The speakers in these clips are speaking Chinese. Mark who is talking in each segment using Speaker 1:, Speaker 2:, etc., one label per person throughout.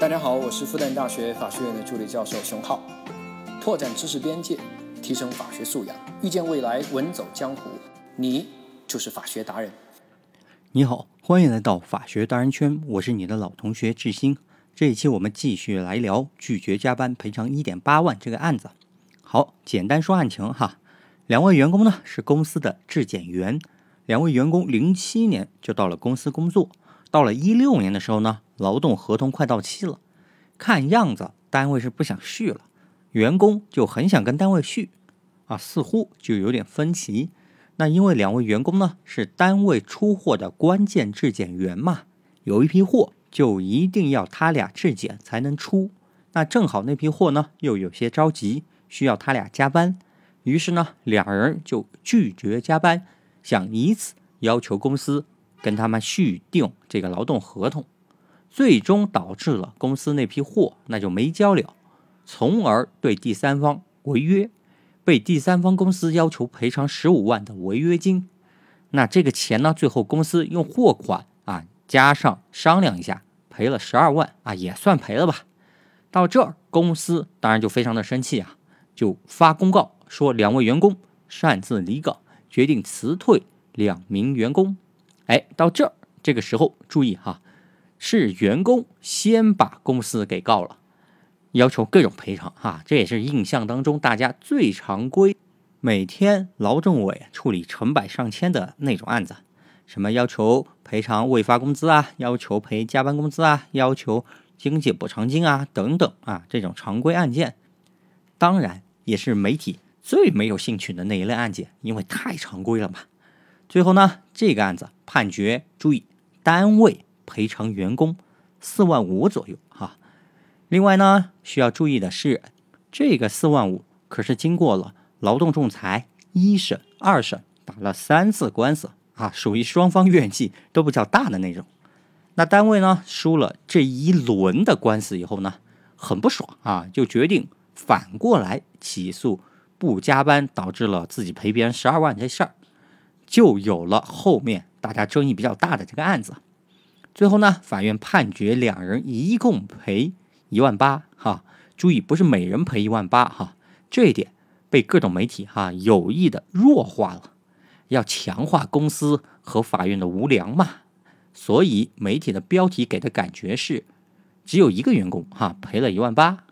Speaker 1: 大家好，我是复旦大学法学院的助理教授熊浩，拓展知识边界，提升法学素养，遇见未来，稳走江湖。你就是法学达人。
Speaker 2: 你好，欢迎来到法学达人圈，我是你的老同学志新。这一期我们继续来聊拒绝加班赔偿一点八万这个案子。好，简单说案情哈。两位员工呢是公司的质检员，两位员工零七年就到了公司工作，到了一六年的时候呢，劳动合同快到期了，看样子单位是不想续了，员工就很想跟单位续，啊，似乎就有点分歧。那因为两位员工呢是单位出货的关键质检员嘛，有一批货就一定要他俩质检才能出，那正好那批货呢又有些着急，需要他俩加班。于是呢，两人就拒绝加班，想以此要求公司跟他们续订这个劳动合同，最终导致了公司那批货那就没交了，从而对第三方违约，被第三方公司要求赔偿十五万的违约金。那这个钱呢，最后公司用货款啊加上商量一下，赔了十二万啊，也算赔了吧。到这儿，公司当然就非常的生气啊，就发公告。说两位员工擅自离岗，决定辞退两名员工。哎，到这儿这个时候注意哈，是员工先把公司给告了，要求各种赔偿哈。这也是印象当中大家最常规，每天劳政委处理成百上千的那种案子，什么要求赔偿未发工资啊，要求赔加班工资啊，要求经济补偿金啊等等啊，这种常规案件，当然也是媒体。最没有兴趣的那一类案件，因为太常规了嘛。最后呢，这个案子判决，注意，单位赔偿员工四万五左右哈。另外呢，需要注意的是，这个四万五可是经过了劳动仲裁一审、二审，打了三次官司啊，属于双方怨气都比较大的那种。那单位呢，输了这一轮的官司以后呢，很不爽啊，就决定反过来起诉。不加班导致了自己赔别人十二万这事儿，就有了后面大家争议比较大的这个案子。最后呢，法院判决两人一共赔一万八。哈，注意不是每人赔一万八。哈，这一点被各种媒体哈有意的弱化了，要强化公司和法院的无良嘛。所以媒体的标题给的感觉是只有一个员工哈赔了一万八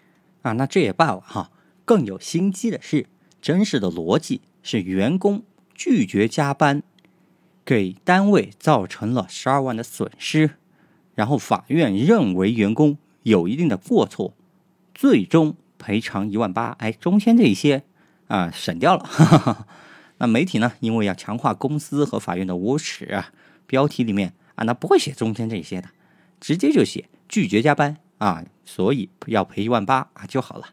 Speaker 2: 啊，那这也罢了哈。更有心机的是。真实的逻辑是，员工拒绝加班，给单位造成了十二万的损失，然后法院认为员工有一定的过错，最终赔偿一万八。哎，中间这一些啊省掉了。那媒体呢，因为要强化公司和法院的无耻啊，标题里面啊那不会写中间这些的，直接就写拒绝加班啊，所以要赔一万八啊就好了。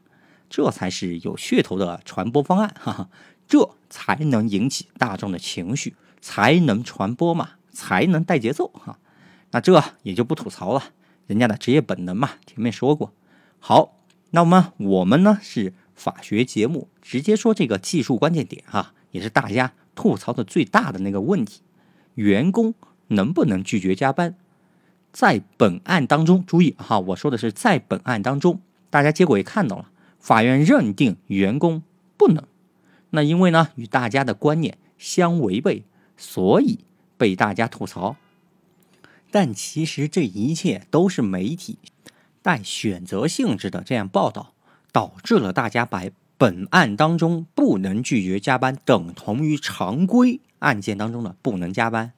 Speaker 2: 这才是有噱头的传播方案，哈哈，这才能引起大众的情绪，才能传播嘛，才能带节奏哈。那这也就不吐槽了，人家的职业本能嘛，前面说过。好，那么我们呢是法学节目，直接说这个技术关键点哈，也是大家吐槽的最大的那个问题：员工能不能拒绝加班？在本案当中，注意哈，我说的是在本案当中，大家结果也看到了。法院认定员工不能，那因为呢与大家的观念相违背，所以被大家吐槽。但其实这一切都是媒体带选择性质的这样报道，导致了大家把本案当中不能拒绝加班等同于常规案件当中的不能加班。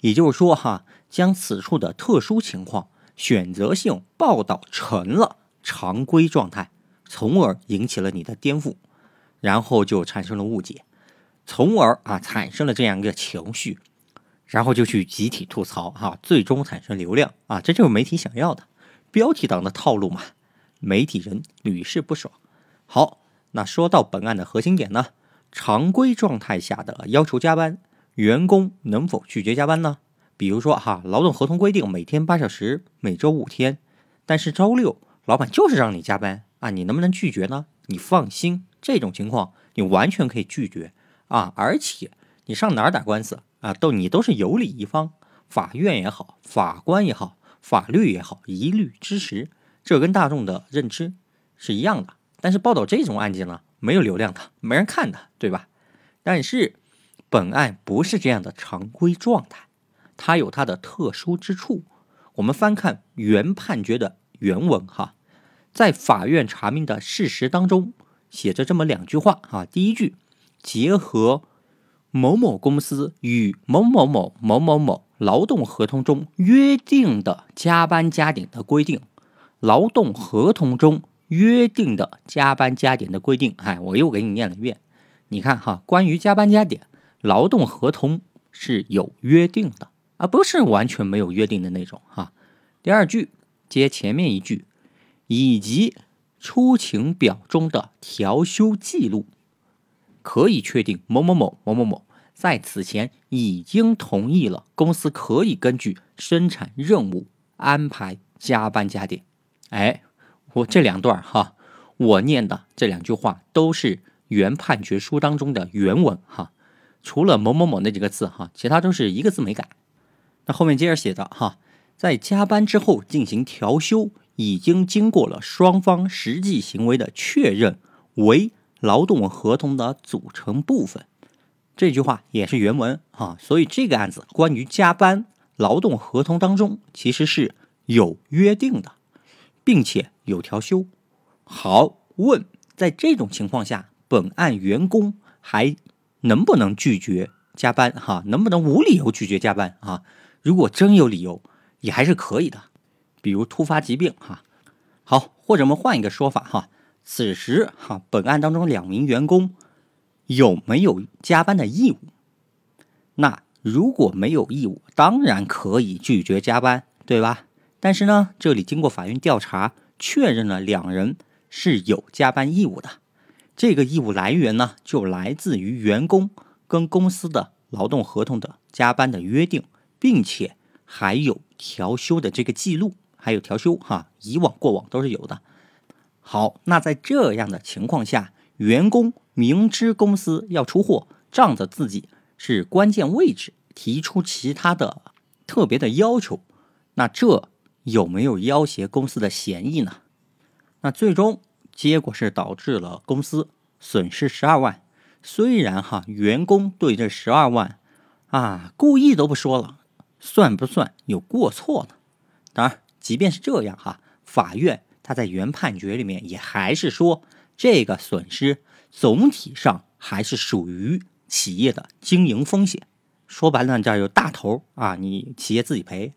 Speaker 2: 也就是说，哈，将此处的特殊情况选择性报道成了常规状态。从而引起了你的颠覆，然后就产生了误解，从而啊产生了这样一个情绪，然后就去集体吐槽哈，最终产生流量啊，这就是媒体想要的标题党的套路嘛，媒体人屡试不爽。好，那说到本案的核心点呢，常规状态下的要求加班，员工能否拒绝加班呢？比如说哈，劳动合同规定每天八小时，每周五天，但是周六老板就是让你加班。啊，你能不能拒绝呢？你放心，这种情况你完全可以拒绝啊！而且你上哪儿打官司啊，都你都是有理一方，法院也好，法官也好，法律也好，一律支持。这跟大众的认知是一样的。但是报道这种案件呢，没有流量的，没人看的，对吧？但是本案不是这样的常规状态，它有它的特殊之处。我们翻看原判决的原文哈，在法院查明的事实当中写着这么两句话啊。第一句，结合某某公司与某某某某某某劳动合同中约定的加班加点的规定，劳动合同中约定的加班加点的规定。哎，我又给你念了一遍。你看哈，关于加班加点，劳动合同是有约定的。而不是完全没有约定的那种哈。第二句接前面一句，以及出勤表中的调休记录，可以确定某某某某某某在此前已经同意了公司可以根据生产任务安排加班加点。哎，我这两段哈，我念的这两句话都是原判决书当中的原文哈，除了某某某那几个字哈，其他都是一个字没改。那后面接着写的哈，在加班之后进行调休，已经经过了双方实际行为的确认，为劳动合同的组成部分。这句话也是原文啊，所以这个案子关于加班，劳动合同当中其实是有约定的，并且有调休。好，问在这种情况下，本案员工还能不能拒绝加班？哈，能不能无理由拒绝加班啊？如果真有理由，也还是可以的，比如突发疾病哈。好，或者我们换一个说法哈，此时哈，本案当中两名员工有没有加班的义务？那如果没有义务，当然可以拒绝加班，对吧？但是呢，这里经过法院调查，确认了两人是有加班义务的。这个义务来源呢，就来自于员工跟公司的劳动合同的加班的约定。并且还有调休的这个记录，还有调休哈，以往过往都是有的。好，那在这样的情况下，员工明知公司要出货，仗着自己是关键位置，提出其他的特别的要求，那这有没有要挟公司的嫌疑呢？那最终结果是导致了公司损失十二万。虽然哈，员工对这十二万啊，故意都不说了。算不算有过错呢？当然，即便是这样哈，法院他在原判决里面也还是说，这个损失总体上还是属于企业的经营风险。说白了，这有大头啊，你企业自己赔，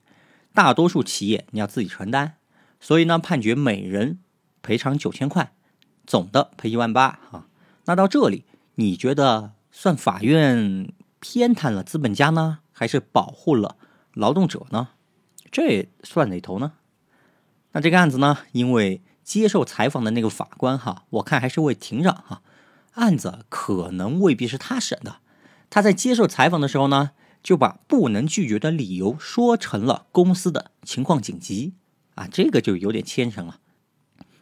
Speaker 2: 大多数企业你要自己承担。所以呢，判决每人赔偿九千块，总的赔一万八啊。那到这里，你觉得算法院偏袒了资本家呢，还是保护了？劳动者呢？这算哪头呢？那这个案子呢？因为接受采访的那个法官哈，我看还是位庭长哈，案子可能未必是他审的。他在接受采访的时候呢，就把不能拒绝的理由说成了公司的情况紧急啊，这个就有点牵强了。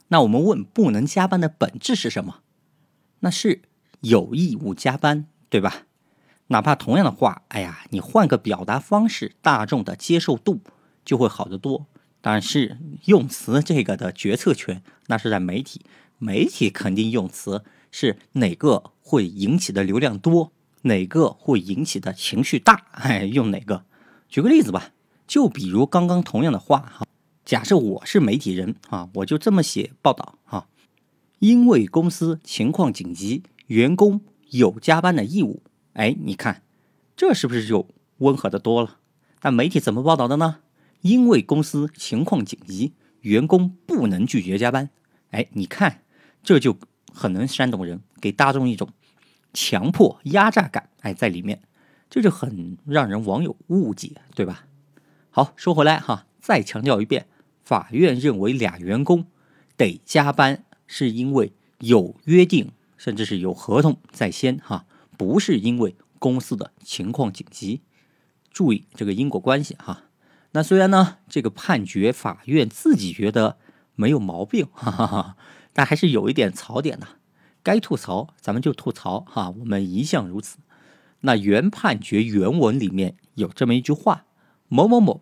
Speaker 2: 那我们问，不能加班的本质是什么？那是有义务加班，对吧？哪怕同样的话，哎呀，你换个表达方式，大众的接受度就会好得多。但是用词这个的决策权，那是在媒体，媒体肯定用词是哪个会引起的流量多，哪个会引起的情绪大，哎，用哪个？举个例子吧，就比如刚刚同样的话哈，假设我是媒体人啊，我就这么写报道哈，因为公司情况紧急，员工有加班的义务。哎，你看，这是不是就温和的多了？但媒体怎么报道的呢？因为公司情况紧急，员工不能拒绝加班。哎，你看，这就很能煽动人，给大众一种强迫压榨感。哎，在里面，这就很让人网友误解，对吧？好，说回来哈，再强调一遍，法院认为俩员工得加班，是因为有约定，甚至是有合同在先哈。不是因为公司的情况紧急，注意这个因果关系哈。那虽然呢，这个判决法院自己觉得没有毛病，哈哈哈，但还是有一点槽点的。该吐槽咱们就吐槽哈，我们一向如此。那原判决原文里面有这么一句话：某某某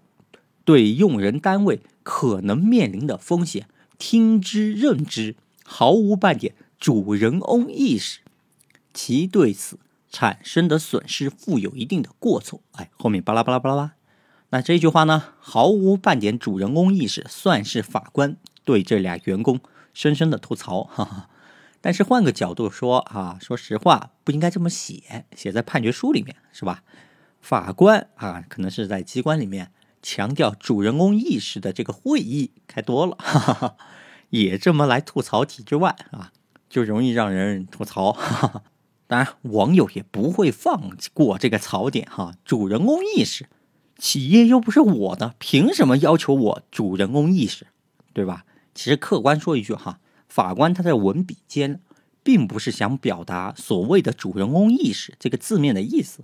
Speaker 2: 对用人单位可能面临的风险听之任之，毫无半点主人翁意识，其对此产生的损失负有一定的过错。哎，后面巴拉巴拉巴拉，那这句话呢，毫无半点主人公意识，算是法官对这俩员工深深的吐槽。哈哈。但是换个角度说啊，说实话不应该这么写，写在判决书里面是吧？法官啊，可能是在机关里面强调主人公意识的这个会议开多了，哈哈哈，也这么来吐槽体制外啊，就容易让人吐槽。哈哈。当然，网友也不会放过这个槽点哈。主人公意识，企业又不是我的，凭什么要求我主人公意识，对吧？其实客观说一句哈。法官他在文笔间，并不是想表达所谓的主人公意识这个字面的意思，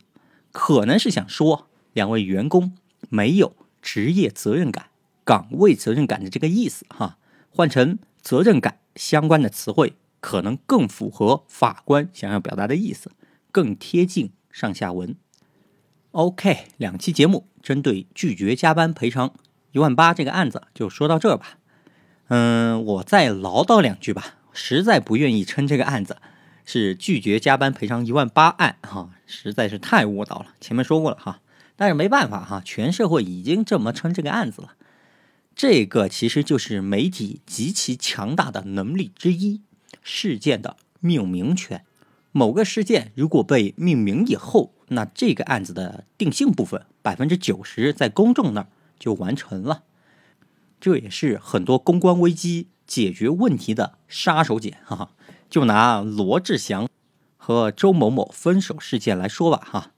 Speaker 2: 可能是想说两位员工没有职业责任感、岗位责任感的这个意思哈。换成责任感相关的词汇，可能更符合法官想要表达的意思，更贴近上下文。OK，两期节目针对拒绝加班赔偿一万八这个案子就说到这吧。嗯，我再唠叨两句吧。实在不愿意称这个案子是拒绝加班赔偿一万八案哈，实在是太误导了。前面说过了哈，但是没办法哈，全社会已经这么称这个案子了。这个其实就是媒体极其强大的能力之一——事件的命名权。某个事件如果被命名以后，那这个案子的定性部分百分之九十在公众那儿就完成了。这也是很多公关危机解决问题的杀手锏，哈哈。就拿罗志祥和周某某分手事件来说吧，哈。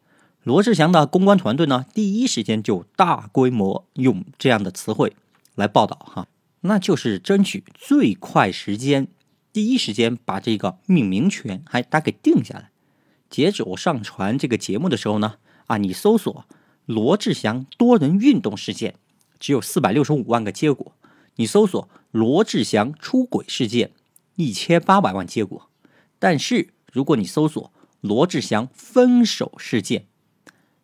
Speaker 2: 罗志祥的公关团队呢，第一时间就大规模用这样的词汇来报道，哈，那就是争取最快时间，第一时间把这个命名权还他给定下来。截止我上传这个节目的时候呢，啊，你搜索罗志祥多人运动事件。只有四百六十五万个结果，你搜索罗志祥出轨事件，一千八百万结果。但是如果你搜索罗志祥分手事件，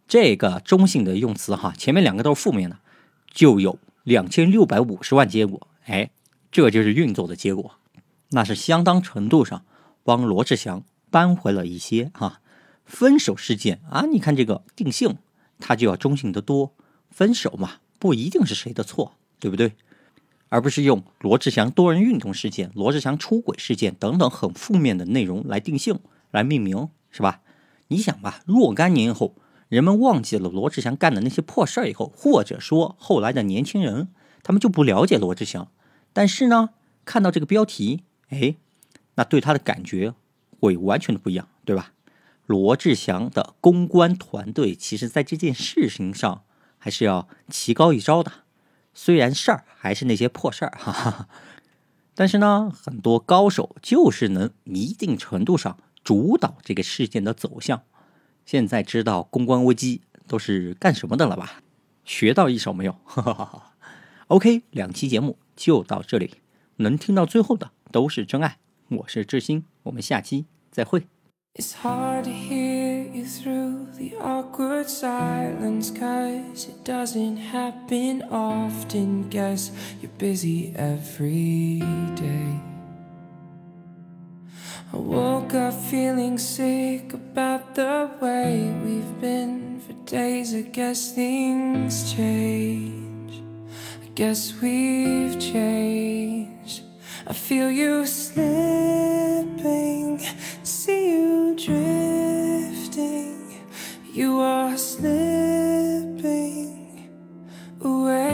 Speaker 2: 这个中性的用词哈，前面两个都是负面的，就有两千六百五十万结果。哎，这就是运作的结果，那是相当程度上帮罗志祥扳回了一些哈。分手事件啊，你看这个定性，它就要中性的多，分手嘛。不一定是谁的错，对不对？而不是用罗志祥多人运动事件、罗志祥出轨事件等等很负面的内容来定性、来命名，是吧？你想吧，若干年后，人们忘记了罗志祥干的那些破事儿以后，或者说后来的年轻人，他们就不了解罗志祥，但是呢，看到这个标题，哎，那对他的感觉会完全的不一样，对吧？罗志祥的公关团队，其实在这件事情上。还是要棋高一招的，虽然事儿还是那些破事儿，哈哈，但是呢，很多高手就是能一定程度上主导这个事件的走向。现在知道公关危机都是干什么的了吧？学到一手没有？哈哈哈哈 OK，两期节目就到这里，能听到最后的都是真爱。我是志新，我们下期再会。It's hard to hear you through the awkward silence Cause it doesn't happen often. Guess you're busy every day. I woke up feeling sick about the way we've been for days. I guess things change. I guess we've changed. I feel you slipping see you drifting. You are slipping away.